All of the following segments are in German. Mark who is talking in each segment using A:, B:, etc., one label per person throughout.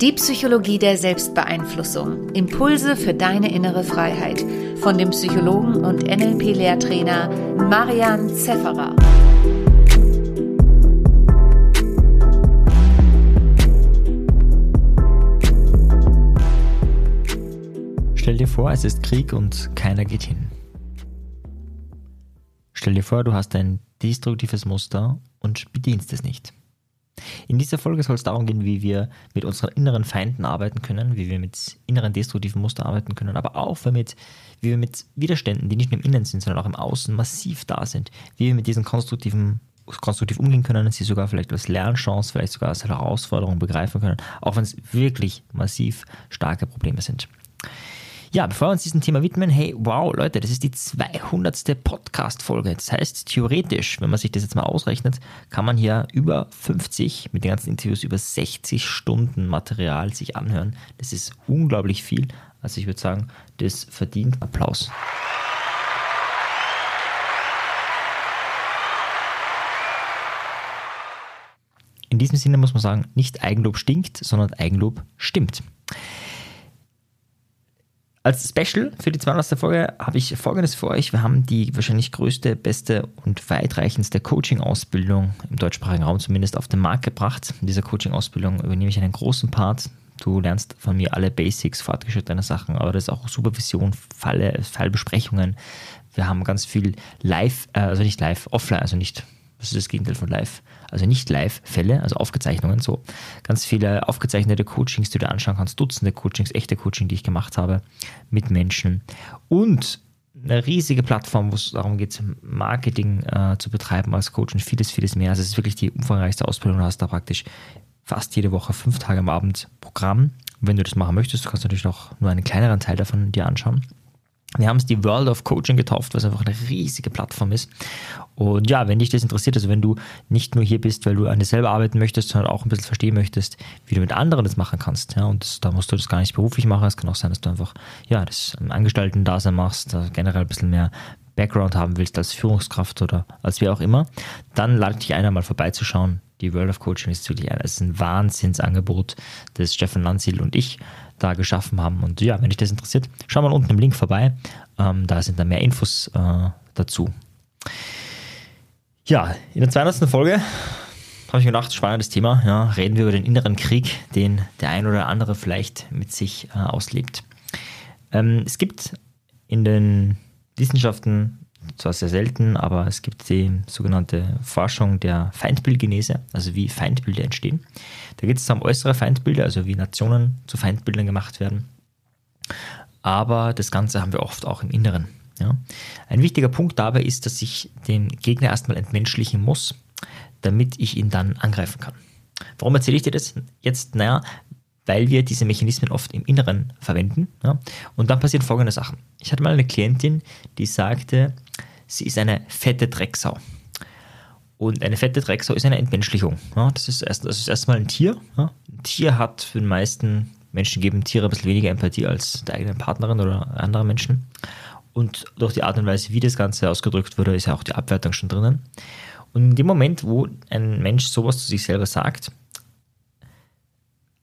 A: Die Psychologie der Selbstbeeinflussung. Impulse für deine innere Freiheit. Von dem Psychologen und NLP-Lehrtrainer Marian Zefferer.
B: Stell dir vor, es ist Krieg und keiner geht hin. Stell dir vor, du hast ein destruktives Muster und bedienst es nicht. In dieser Folge soll es darum gehen, wie wir mit unseren inneren Feinden arbeiten können, wie wir mit inneren destruktiven Mustern arbeiten können, aber auch damit, wie wir mit Widerständen, die nicht nur im Innen sind, sondern auch im Außen massiv da sind, wie wir mit diesen konstruktiven konstruktiv umgehen können, sie sogar vielleicht als Lernchance, vielleicht sogar als Herausforderung begreifen können, auch wenn es wirklich massiv starke Probleme sind. Ja, bevor wir uns diesem Thema widmen, hey, wow, Leute, das ist die 200. Podcast-Folge. Das heißt, theoretisch, wenn man sich das jetzt mal ausrechnet, kann man hier über 50, mit den ganzen Interviews über 60 Stunden Material sich anhören. Das ist unglaublich viel. Also ich würde sagen, das verdient Applaus. In diesem Sinne muss man sagen, nicht Eigenlob stinkt, sondern Eigenlob stimmt. Als Special für die 200. Folge habe ich Folgendes für euch. Wir haben die wahrscheinlich größte, beste und weitreichendste Coaching-Ausbildung im deutschsprachigen Raum zumindest auf den Markt gebracht. In dieser Coaching-Ausbildung übernehme ich einen großen Part. Du lernst von mir alle Basics, fortgeschrittene Sachen, aber das ist auch Supervision, Falle, Fallbesprechungen. Wir haben ganz viel live, äh, also nicht live, offline, also nicht das ist das Gegenteil von live. Also nicht Live-Fälle, also Aufgezeichnungen, so ganz viele aufgezeichnete Coachings, die du anschauen kannst, Dutzende Coachings, echte Coaching, die ich gemacht habe mit Menschen und eine riesige Plattform, wo es darum geht, Marketing äh, zu betreiben als Coach und vieles, vieles mehr. Also es ist wirklich die umfangreichste Ausbildung. Du hast da praktisch fast jede Woche fünf Tage am Abend Programm. wenn du das machen möchtest, kannst du natürlich auch nur einen kleineren Teil davon dir anschauen. Wir haben es die World of Coaching getauft, was einfach eine riesige Plattform ist. Und ja, wenn dich das interessiert, also wenn du nicht nur hier bist, weil du an dir selber arbeiten möchtest, sondern auch ein bisschen verstehen möchtest, wie du mit anderen das machen kannst. Ja, und das, da musst du das gar nicht beruflich machen. Es kann auch sein, dass du einfach ja, das Angestellten-Dasein machst, generell ein bisschen mehr Background haben willst als Führungskraft oder als wie auch immer. Dann lade ich dich ein, einmal vorbeizuschauen. Die World of Coaching ist wirklich ein, ist ein Wahnsinnsangebot, das Steffen Landsiedel und ich da geschaffen haben. Und ja, wenn dich das interessiert, schau mal unten im Link vorbei. Ähm, da sind dann mehr Infos äh, dazu. Ja, in der 200. Folge habe ich mir gedacht, spannendes Thema. Ja, reden wir über den inneren Krieg, den der ein oder andere vielleicht mit sich äh, auslebt. Ähm, es gibt in den Wissenschaften zwar sehr selten, aber es gibt die sogenannte Forschung der Feindbildgenese, also wie Feindbilder entstehen. Da geht es um äußere Feindbilder, also wie Nationen zu Feindbildern gemacht werden. Aber das Ganze haben wir oft auch im Inneren. Ja. Ein wichtiger Punkt dabei ist, dass ich den Gegner erstmal entmenschlichen muss, damit ich ihn dann angreifen kann. Warum erzähle ich dir das jetzt? Naja, weil wir diese Mechanismen oft im Inneren verwenden. Ja? Und dann passieren folgende Sachen. Ich hatte mal eine Klientin, die sagte, sie ist eine fette Drecksau. Und eine fette Drecksau ist eine Entmenschlichung. Ja? Das, ist erst, erstmal ein Tier. Ja? Ein Tier hat für den meisten Menschen geben Tiere ein bisschen weniger Empathie als der eigenen Partnerin oder andere Menschen. Und durch die Art und Weise, wie das Ganze ausgedrückt wurde, ist ja auch die Abwertung schon drinnen. Und in dem Moment, wo ein Mensch sowas zu sich selber sagt,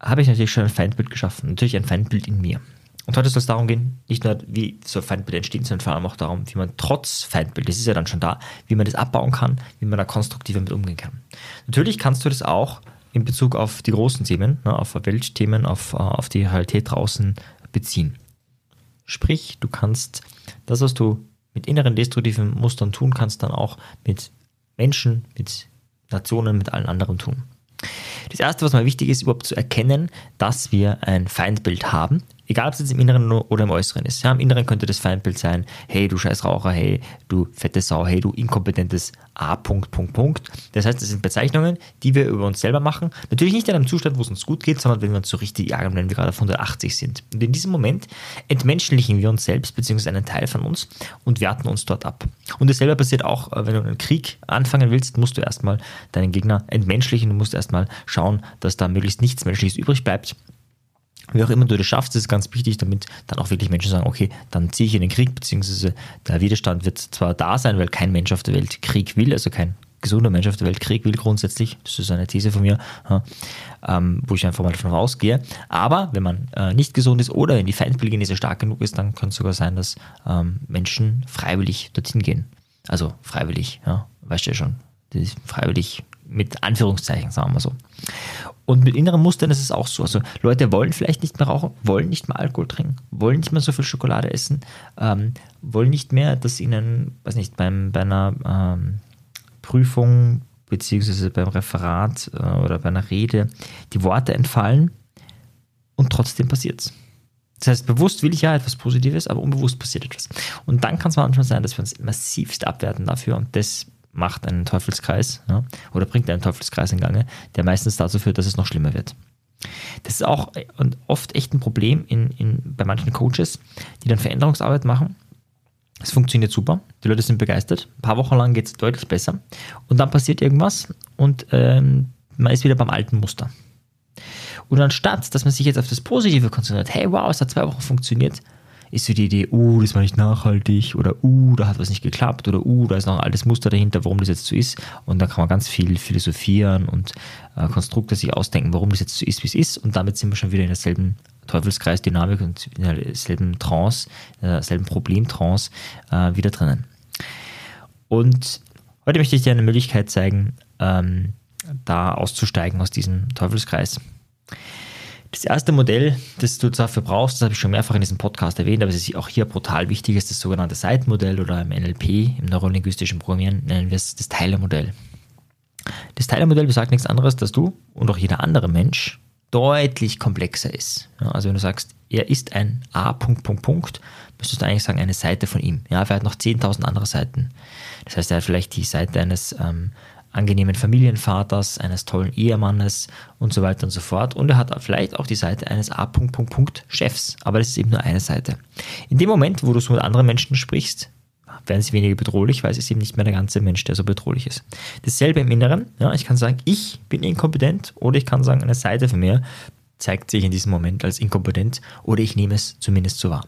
B: habe ich natürlich schon ein Feindbild geschaffen. Natürlich ein Feindbild in mir. Und heute soll es darum gehen, nicht nur wie so Feindbilder entstehen, sondern vor allem auch darum, wie man trotz Feindbild, das ist ja dann schon da, wie man das abbauen kann, wie man da konstruktiver mit umgehen kann. Natürlich kannst du das auch in Bezug auf die großen Themen, ne, auf Weltthemen, auf, äh, auf die Realität draußen beziehen. Sprich, du kannst das, was du mit inneren destruktiven Mustern tun kannst, dann auch mit Menschen, mit Nationen, mit allen anderen tun. Das Erste, was mal wichtig ist, überhaupt zu erkennen, dass wir ein Feindbild haben. Egal, ob es jetzt im Inneren oder im Äußeren ist. Ja, Im Inneren könnte das Feindbild sein, hey, du scheiß Raucher, hey, du fette Sau, hey, du inkompetentes A. Punkt, Punkt, Punkt. Das heißt, das sind Bezeichnungen, die wir über uns selber machen. Natürlich nicht in einem Zustand, wo es uns gut geht, sondern wenn wir uns so richtig ärgern, wenn wir gerade auf 180 sind. Und in diesem Moment entmenschlichen wir uns selbst, beziehungsweise einen Teil von uns und werten uns dort ab. Und dasselbe passiert auch, äh, wenn du einen Krieg anfangen willst, musst du erstmal deinen Gegner entmenschlichen, du musst erstmal schauen, dass da möglichst nichts Menschliches übrig bleibt wie auch immer du das schaffst, ist ganz wichtig, damit dann auch wirklich Menschen sagen, okay, dann ziehe ich in den Krieg, beziehungsweise der Widerstand wird zwar da sein, weil kein Mensch auf der Welt Krieg will, also kein, gesunder Mensch auf der Welt Krieg will grundsätzlich. Das ist eine These von mir, ähm, wo ich einfach mal davon ausgehe. Aber wenn man äh, nicht gesund ist oder wenn die Feindbildgenese stark genug ist, dann kann es sogar sein, dass ähm, Menschen freiwillig dorthin gehen. Also freiwillig, ja, weißt du ja schon. freiwillig mit Anführungszeichen, sagen wir so. Und mit inneren Mustern ist es auch so. Also Leute wollen vielleicht nicht mehr rauchen, wollen nicht mehr Alkohol trinken, wollen nicht mehr so viel Schokolade essen, ähm, wollen nicht mehr, dass ihnen, weiß nicht, beim, bei einer ähm, Prüfung beziehungsweise beim Referat äh, oder bei einer Rede die Worte entfallen und trotzdem passiert es. Das heißt, bewusst will ich ja etwas Positives, aber unbewusst passiert etwas. Und dann kann es manchmal sein, dass wir uns massivst abwerten dafür und das macht einen Teufelskreis ja, oder bringt einen Teufelskreis in Gange, der meistens dazu führt, dass es noch schlimmer wird. Das ist auch oft echt ein Problem in, in, bei manchen Coaches, die dann Veränderungsarbeit machen. Es funktioniert super, die Leute sind begeistert, ein paar Wochen lang geht es deutlich besser und dann passiert irgendwas und ähm, man ist wieder beim alten Muster. Und anstatt, dass man sich jetzt auf das Positive konzentriert, hey wow, es hat zwei Wochen funktioniert, ist so die Idee, uh, das war nicht nachhaltig oder uh, da hat was nicht geklappt oder uh, da ist noch ein altes Muster dahinter, warum das jetzt so ist. Und da kann man ganz viel philosophieren und äh, Konstrukte sich ausdenken, warum das jetzt so ist, wie es ist. Und damit sind wir schon wieder in derselben Teufelskreis-Dynamik und in derselben Trance, in derselben Problemtrance äh, wieder drinnen. Und heute möchte ich dir eine Möglichkeit zeigen, ähm, da auszusteigen aus diesem Teufelskreis. Das erste Modell, das du dafür brauchst, das habe ich schon mehrfach in diesem Podcast erwähnt, aber es ist auch hier brutal wichtig, ist das sogenannte Seitenmodell oder im NLP, im neurolinguistischen Programmieren, nennen wir es das Teilermodell. Das Teilermodell besagt nichts anderes, dass du und auch jeder andere Mensch deutlich komplexer ist. Ja, also wenn du sagst, er ist ein A. Müsstest du eigentlich sagen, eine Seite von ihm. Ja, er hat noch 10.000 andere Seiten. Das heißt, er hat vielleicht die Seite eines ähm, angenehmen Familienvaters, eines tollen Ehemannes und so weiter und so fort. Und er hat vielleicht auch die Seite eines A. Chefs, aber das ist eben nur eine Seite. In dem Moment, wo du so mit anderen Menschen sprichst, werden sie weniger bedrohlich, weil es ist eben nicht mehr der ganze Mensch, der so bedrohlich ist. Dasselbe im Inneren, ja, ich kann sagen, ich bin inkompetent oder ich kann sagen, eine Seite von mir zeigt sich in diesem Moment als inkompetent oder ich nehme es zumindest so wahr.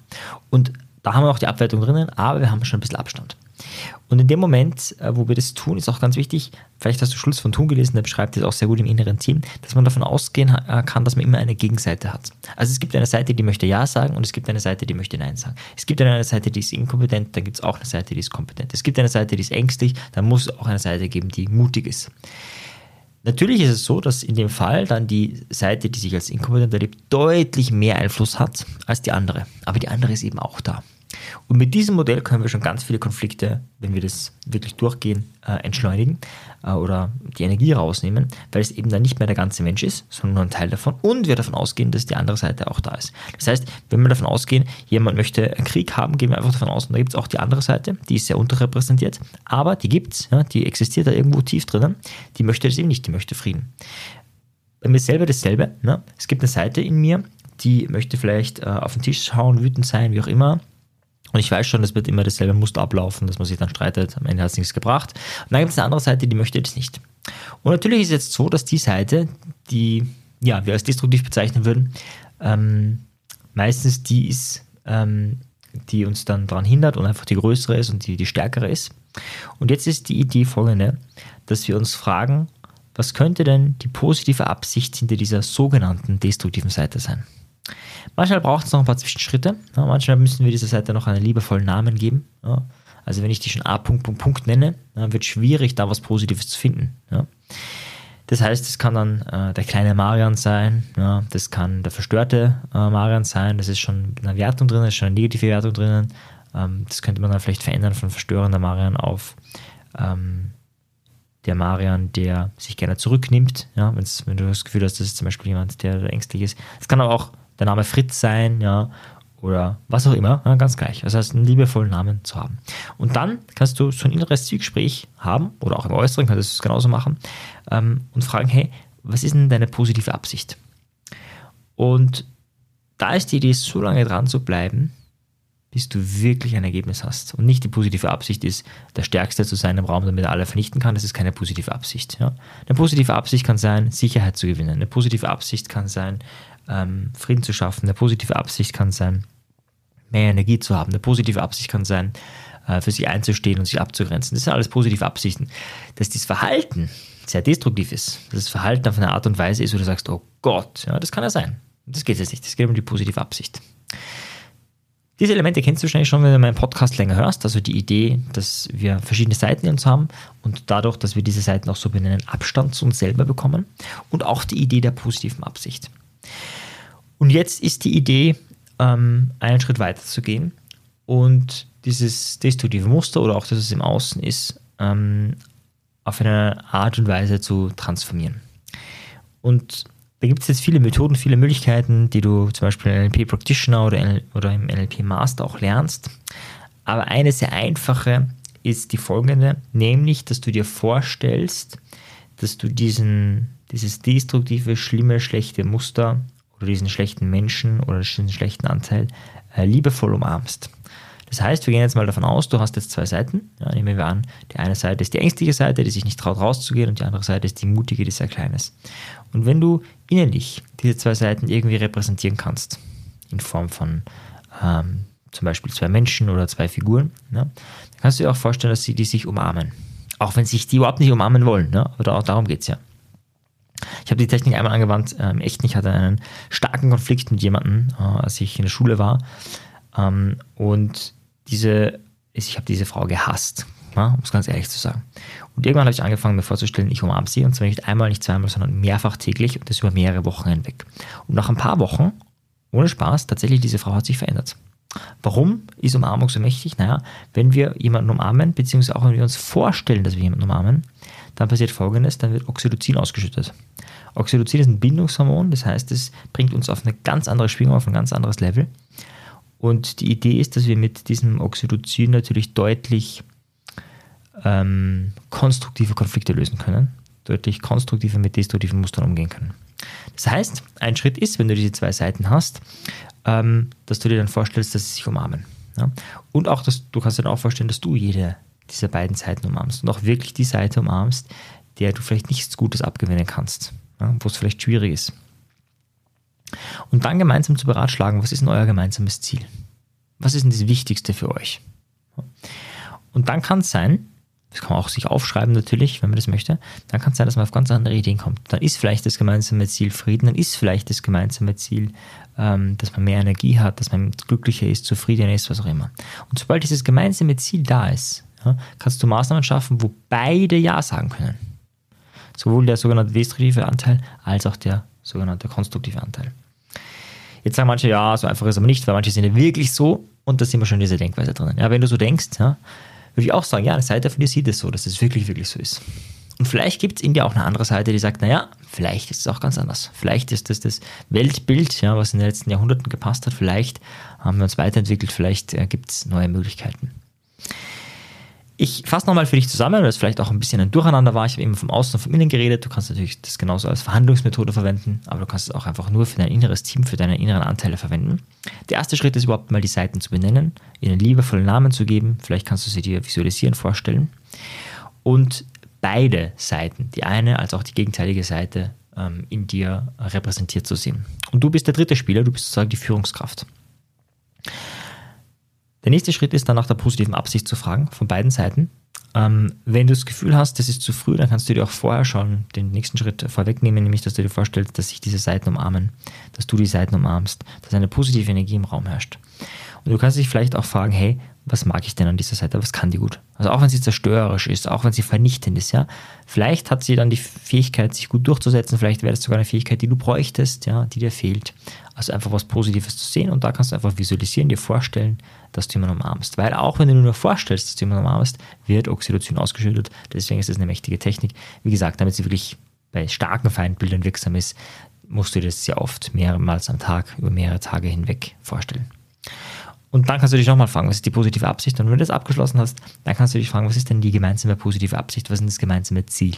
B: Und da haben wir auch die Abwertung drinnen, aber wir haben schon ein bisschen Abstand. Und in dem Moment, äh, wo wir das tun, ist auch ganz wichtig, vielleicht hast du Schluss von Tun gelesen, der beschreibt das auch sehr gut im inneren Team, dass man davon ausgehen äh, kann, dass man immer eine Gegenseite hat. Also es gibt eine Seite, die möchte Ja sagen und es gibt eine Seite, die möchte Nein sagen. Es gibt eine Seite, die ist inkompetent, dann gibt es auch eine Seite, die ist kompetent. Es gibt eine Seite, die ist ängstlich, dann muss es auch eine Seite geben, die mutig ist. Natürlich ist es so, dass in dem Fall dann die Seite, die sich als inkompetent erlebt, deutlich mehr Einfluss hat als die andere. Aber die andere ist eben auch da. Und mit diesem Modell können wir schon ganz viele Konflikte, wenn wir das wirklich durchgehen, äh, entschleunigen äh, oder die Energie rausnehmen, weil es eben dann nicht mehr der ganze Mensch ist, sondern nur ein Teil davon und wir davon ausgehen, dass die andere Seite auch da ist. Das heißt, wenn wir davon ausgehen, jemand möchte einen Krieg haben, gehen wir einfach davon aus, und da gibt es auch die andere Seite, die ist sehr unterrepräsentiert, aber die gibt es, ja, die existiert da irgendwo tief drinnen, die möchte das eben nicht, die möchte Frieden. Bei mir selber dasselbe. Ne? Es gibt eine Seite in mir, die möchte vielleicht äh, auf den Tisch hauen, wütend sein, wie auch immer, und ich weiß schon, es wird immer dasselbe Muster ablaufen, dass man sich dann streitet, am Ende hat es nichts gebracht. Und dann gibt es eine andere Seite, die möchte das nicht. Und natürlich ist es jetzt so, dass die Seite, die ja, wir als destruktiv bezeichnen würden, ähm, meistens die ist, ähm, die uns dann daran hindert und einfach die größere ist und die, die stärkere ist. Und jetzt ist die Idee folgende, dass wir uns fragen, was könnte denn die positive Absicht hinter dieser sogenannten destruktiven Seite sein? Manchmal braucht es noch ein paar Zwischenschritte. Ja, manchmal müssen wir dieser Seite noch einen liebevollen Namen geben. Ja. Also wenn ich die schon A. Punkt, Punkt, Punkt nenne, dann wird es schwierig, da was Positives zu finden. Ja. Das heißt, es kann dann äh, der kleine Marian sein, ja, das kann der verstörte äh, Marian sein, das ist schon eine Wertung drin, ist schon eine negative Wertung drinnen. Ähm, das könnte man dann vielleicht verändern von verstörender Marian auf ähm, der Marian, der sich gerne zurücknimmt, ja, wenn du das Gefühl hast, das ist zum Beispiel jemand, der ängstlich ist. Es kann aber auch der Name Fritz sein, ja, oder was auch immer, ja, ganz gleich. Das heißt, einen liebevollen Namen zu haben. Und dann kannst du so ein inneres Zwiegespräch haben, oder auch im Äußeren kannst du es genauso machen, ähm, und fragen, hey, was ist denn deine positive Absicht? Und da ist die Idee, so lange dran zu bleiben, bis du wirklich ein Ergebnis hast. Und nicht die positive Absicht ist, der Stärkste zu sein im Raum, damit er alle vernichten kann. Das ist keine positive Absicht. Ja? Eine positive Absicht kann sein, Sicherheit zu gewinnen. Eine positive Absicht kann sein, ähm, Frieden zu schaffen. Eine positive Absicht kann sein, mehr Energie zu haben. Eine positive Absicht kann sein, äh, für sich einzustehen und sich abzugrenzen. Das sind alles positive Absichten. Dass dieses Verhalten sehr destruktiv ist, dass das Verhalten auf eine Art und Weise ist, wo du sagst, oh Gott, ja, das kann ja sein. Das geht jetzt nicht. Das geht um die positive Absicht. Diese Elemente kennst du wahrscheinlich schon, wenn du meinen Podcast länger hörst. Also die Idee, dass wir verschiedene Seiten in uns haben und dadurch, dass wir diese Seiten auch so benennen, Abstand zu uns selber bekommen. Und auch die Idee der positiven Absicht. Und jetzt ist die Idee, ähm, einen Schritt weiter zu gehen und dieses destruktive Muster oder auch das, was im Außen ist, ähm, auf eine Art und Weise zu transformieren. Und da gibt es jetzt viele Methoden, viele Möglichkeiten, die du zum Beispiel im NLP Practitioner oder, oder im NLP Master auch lernst. Aber eine sehr einfache ist die folgende, nämlich, dass du dir vorstellst, dass du diesen, dieses destruktive, schlimme, schlechte Muster oder diesen schlechten Menschen oder diesen schlechten Anteil äh, liebevoll umarmst. Das heißt, wir gehen jetzt mal davon aus, du hast jetzt zwei Seiten. Ja, nehmen wir an, die eine Seite ist die ängstliche Seite, die sich nicht traut rauszugehen und die andere Seite ist die mutige, die sehr klein ist. Und wenn du innerlich diese zwei Seiten irgendwie repräsentieren kannst, in Form von ähm, zum Beispiel zwei Menschen oder zwei Figuren, ja, dann kannst du dir auch vorstellen, dass sie die sich umarmen. Auch wenn sich die überhaupt nicht umarmen wollen, ne? aber darum geht es ja. Ich habe die Technik einmal angewandt, ähm, echt nicht, hatte einen starken Konflikt mit jemandem, äh, als ich in der Schule war. Ähm, und diese, ich habe diese Frau gehasst, ja, um es ganz ehrlich zu sagen. Und irgendwann habe ich angefangen, mir vorzustellen, ich umarme sie, und zwar nicht einmal, nicht zweimal, sondern mehrfach täglich und das über mehrere Wochen hinweg. Und nach ein paar Wochen, ohne Spaß, tatsächlich, diese Frau hat sich verändert. Warum ist Umarmung so mächtig? Naja, wenn wir jemanden umarmen, beziehungsweise auch wenn wir uns vorstellen, dass wir jemanden umarmen, dann passiert folgendes, dann wird Oxytocin ausgeschüttet. Oxytocin ist ein Bindungshormon, das heißt, es bringt uns auf eine ganz andere Schwingung, auf ein ganz anderes Level. Und die Idee ist, dass wir mit diesem Oxytocin natürlich deutlich ähm, konstruktive Konflikte lösen können, deutlich konstruktiver mit destruktiven Mustern umgehen können. Das heißt, ein Schritt ist, wenn du diese zwei Seiten hast, ähm, dass du dir dann vorstellst, dass sie sich umarmen. Ja? Und auch, dass du kannst dir dann auch vorstellen, dass du jede dieser beiden Seiten umarmst und auch wirklich die Seite umarmst, der du vielleicht nichts Gutes abgewinnen kannst, ja? wo es vielleicht schwierig ist. Und dann gemeinsam zu beratschlagen, was ist denn euer gemeinsames Ziel? Was ist denn das Wichtigste für euch? Und dann kann es sein, das kann man auch sich aufschreiben natürlich, wenn man das möchte, dann kann es sein, dass man auf ganz andere Ideen kommt. Dann ist vielleicht das gemeinsame Ziel Frieden, dann ist vielleicht das gemeinsame Ziel, ähm, dass man mehr Energie hat, dass man glücklicher ist, zufriedener ist, was auch immer. Und sobald dieses gemeinsame Ziel da ist, ja, kannst du Maßnahmen schaffen, wo beide Ja sagen können. Sowohl der sogenannte destruktive Anteil als auch der sogenannte konstruktive Anteil. Jetzt sagen manche, ja, so einfach ist aber nicht, weil manche sind ja wirklich so und da sind wir schon in dieser Denkweise drinnen. Ja, wenn du so denkst, ja, würde ich auch sagen, ja, eine Seite von dir sieht es so, dass es wirklich, wirklich so ist. Und vielleicht gibt es in dir auch eine andere Seite, die sagt, naja, vielleicht ist es auch ganz anders. Vielleicht ist das das Weltbild, ja, was in den letzten Jahrhunderten gepasst hat. Vielleicht haben wir uns weiterentwickelt, vielleicht äh, gibt es neue Möglichkeiten. Ich fasse nochmal für dich zusammen, weil es vielleicht auch ein bisschen ein Durcheinander war. Ich habe immer vom Außen und vom Innen geredet. Du kannst natürlich das genauso als Verhandlungsmethode verwenden, aber du kannst es auch einfach nur für dein inneres Team, für deine inneren Anteile verwenden. Der erste Schritt ist überhaupt mal die Seiten zu benennen, ihnen liebevolle Namen zu geben. Vielleicht kannst du sie dir visualisieren, vorstellen. Und beide Seiten, die eine als auch die gegenteilige Seite, ähm, in dir repräsentiert zu sehen. Und du bist der dritte Spieler, du bist sozusagen die Führungskraft. Der nächste Schritt ist dann nach der positiven Absicht zu fragen, von beiden Seiten. Ähm, wenn du das Gefühl hast, das ist zu früh, dann kannst du dir auch vorher schon den nächsten Schritt vorwegnehmen, nämlich dass du dir vorstellst, dass sich diese Seiten umarmen, dass du die Seiten umarmst, dass eine positive Energie im Raum herrscht. Und du kannst dich vielleicht auch fragen, hey, was mag ich denn an dieser Seite, was kann die gut? Also auch wenn sie zerstörerisch ist, auch wenn sie vernichtend ist, ja, vielleicht hat sie dann die Fähigkeit, sich gut durchzusetzen, vielleicht wäre das sogar eine Fähigkeit, die du bräuchtest, ja, die dir fehlt. Also einfach was Positives zu sehen und da kannst du einfach visualisieren, dir vorstellen, dass du jemanden umarmst. Weil auch wenn du nur vorstellst, dass du jemanden umarmst, wird Oxytocin ausgeschüttet. Deswegen ist das eine mächtige Technik. Wie gesagt, damit sie wirklich bei starken Feindbildern wirksam ist, musst du dir das sehr oft mehrmals am Tag, über mehrere Tage hinweg vorstellen. Und dann kannst du dich nochmal fragen, was ist die positive Absicht? Und wenn du das abgeschlossen hast, dann kannst du dich fragen, was ist denn die gemeinsame positive Absicht? Was ist das gemeinsame Ziel?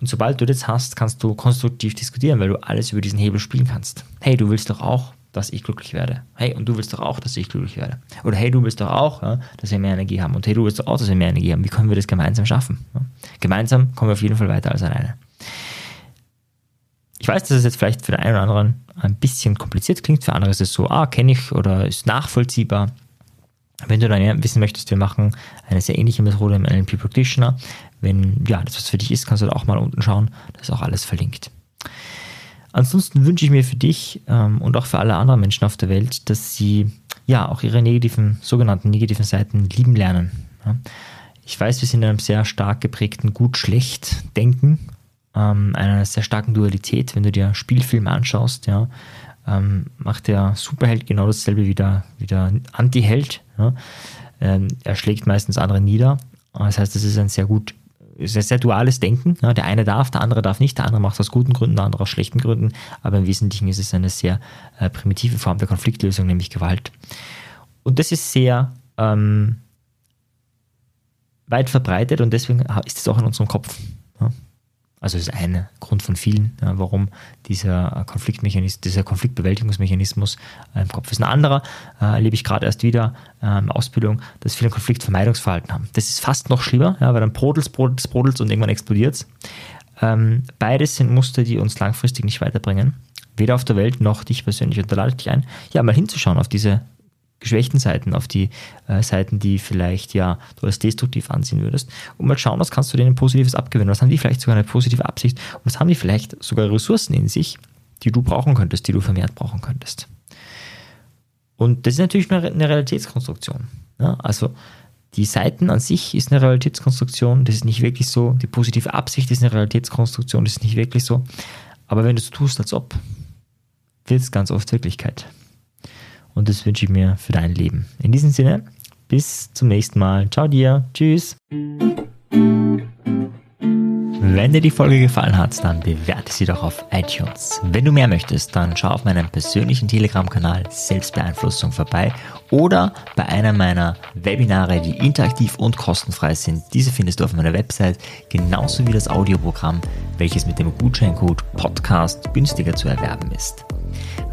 B: Und sobald du das hast, kannst du konstruktiv diskutieren, weil du alles über diesen Hebel spielen kannst. Hey, du willst doch auch, dass ich glücklich werde. Hey, und du willst doch auch, dass ich glücklich werde. Oder hey, du willst doch auch, ja, dass wir mehr Energie haben. Und hey, du willst doch auch, dass wir mehr Energie haben. Wie können wir das gemeinsam schaffen? Ja? Gemeinsam kommen wir auf jeden Fall weiter als alleine. Ich weiß, dass es jetzt vielleicht für den einen oder anderen ein bisschen kompliziert klingt, für andere ist es so, ah, kenne ich oder ist nachvollziehbar. Wenn du dann wissen möchtest, wir machen eine sehr ähnliche Methode im NLP Practitioner. Wenn ja, das was für dich ist, kannst du da auch mal unten schauen. Da ist auch alles verlinkt. Ansonsten wünsche ich mir für dich ähm, und auch für alle anderen Menschen auf der Welt, dass sie ja auch ihre negativen, sogenannten negativen Seiten lieben lernen. Ja. Ich weiß, wir sind in einem sehr stark geprägten Gut-Schlecht-Denken, ähm, einer sehr starken Dualität. Wenn du dir Spielfilme anschaust, ja, ähm, macht der Superheld genau dasselbe wie der, wie der Anti-Held. Ja. Ähm, er schlägt meistens andere nieder. Das heißt, das ist ein sehr gut ein sehr duales Denken. Ja, der eine darf, der andere darf nicht, der andere macht aus guten Gründen, der andere aus schlechten Gründen, aber im Wesentlichen ist es eine sehr äh, primitive Form der Konfliktlösung, nämlich Gewalt. Und das ist sehr ähm, weit verbreitet und deswegen ist es auch in unserem Kopf. Ja. Also ist ein Grund von vielen, warum dieser Konfliktmechanismus, dieser Konfliktbewältigungsmechanismus äh, im Kopf ist. Ein anderer äh, erlebe ich gerade erst wieder ähm, Ausbildung, dass viele Konfliktvermeidungsverhalten haben. Das ist fast noch schlimmer, ja, weil dann brodelt brodelt brodelt und irgendwann explodiert es. Ähm, beides sind Muster, die uns langfristig nicht weiterbringen. Weder auf der Welt noch dich persönlich. Und da lade ich dich ein, ja, mal hinzuschauen auf diese geschwächten Seiten, auf die äh, Seiten, die vielleicht ja du als destruktiv ansehen würdest und mal schauen, was kannst du denen Positives abgewinnen. Was haben die vielleicht sogar eine positive Absicht und was haben die vielleicht sogar Ressourcen in sich, die du brauchen könntest, die du vermehrt brauchen könntest. Und das ist natürlich eine, eine Realitätskonstruktion. Ja? Also die Seiten an sich ist eine Realitätskonstruktion, das ist nicht wirklich so. Die positive Absicht ist eine Realitätskonstruktion, das ist nicht wirklich so. Aber wenn du es tust, als ob, wird es ganz oft Wirklichkeit. Und das wünsche ich mir für dein Leben. In diesem Sinne, bis zum nächsten Mal. Ciao dir. Tschüss. Wenn dir die Folge gefallen hat, dann bewerte sie doch auf iTunes. Wenn du mehr möchtest, dann schau auf meinem persönlichen Telegram-Kanal Selbstbeeinflussung vorbei oder bei einer meiner Webinare, die interaktiv und kostenfrei sind. Diese findest du auf meiner Website, genauso wie das Audioprogramm, welches mit dem Gutscheincode Podcast günstiger zu erwerben ist.